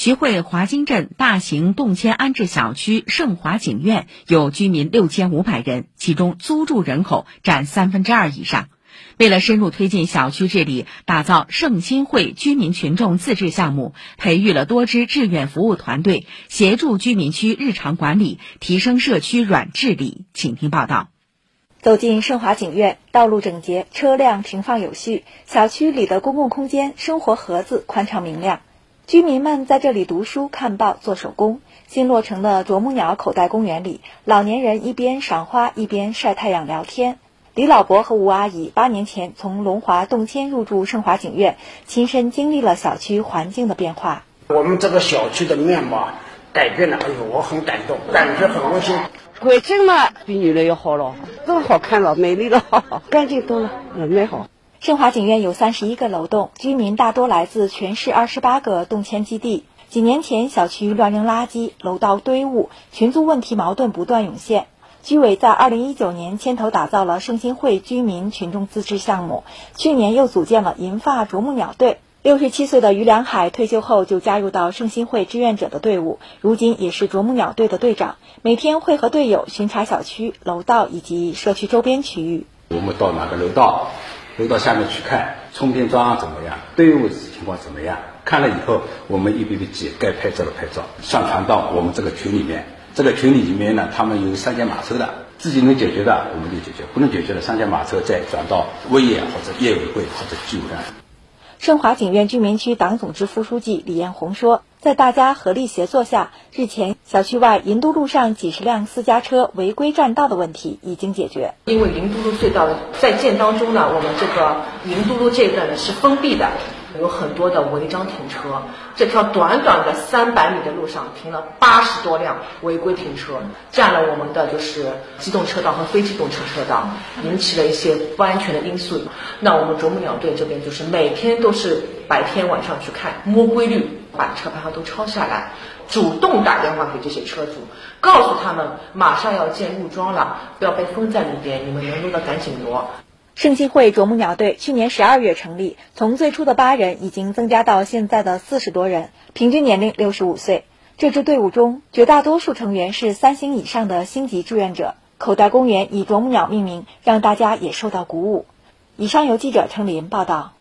徐汇华泾镇大型动迁安置小区盛华景苑有居民六千五百人，其中租住人口占三分之二以上。为了深入推进小区治理，打造盛新会居民群众自治项目，培育了多支志愿服务团队，协助居民区日常管理，提升社区软治理。请听报道。走进盛华景苑，道路整洁，车辆停放有序，小区里的公共空间、生活盒子宽敞明亮，居民们在这里读书、看报、做手工。新落成的啄木鸟口袋公园里，老年人一边赏花，一边晒太阳聊天。李老伯和吴阿姨八年前从龙华动迁入住盛华景苑，亲身经历了小区环境的变化。我们这个小区的面貌改变了，哎呦，我很感动，感觉很温馨。环境嘛，比原来要好了，更好看了，美丽了，干净多了，嗯美好。盛华景苑有三十一个楼栋，居民大多来自全市二十八个动迁基地。几年前，小区乱扔垃圾，楼道堆物，群租问题矛盾不断涌现。居委在二零一九年牵头打造了盛新会居民群众自治项目，去年又组建了银发啄木鸟队。六十七岁的于良海退休后就加入到盛新会志愿者的队伍，如今也是啄木鸟队的队长，每天会和队友巡查小区楼道以及社区周边区域。我们到哪个楼道，回到下面去看充电桩怎么样，队伍情况怎么样？看了以后，我们一笔笔记，该拍照的拍照，上传到我们这个群里面。这个群里面呢，他们有三驾马车的，自己能解决的我们就解决，不能解决的三驾马车再转到物业或者业委会或者居委会。盛华景苑居民区党总支副书记李艳红说，在大家合力协作下，日前小区外银都路上几十辆私家车违规占道的问题已经解决。因为银都路隧道在建当中呢，我们这个银都路这一段呢是封闭的。有很多的违章停车，这条短短的三百米的路上停了八十多辆违规停车，占了我们的就是机动车道和非机动车车道，引起了一些不安全的因素。那我们啄木鸟队这边就是每天都是白天晚上去看，摸规律，把车牌号都抄下来，主动打电话给这些车主，告诉他们马上要建路桩了，不要被封在里边，你们能挪的赶紧挪。盛新会啄木鸟队去年十二月成立，从最初的八人已经增加到现在的四十多人，平均年龄六十五岁。这支队伍中，绝大多数成员是三星以上的星级志愿者。口袋公园以啄木鸟命名，让大家也受到鼓舞。以上由记者程琳报道。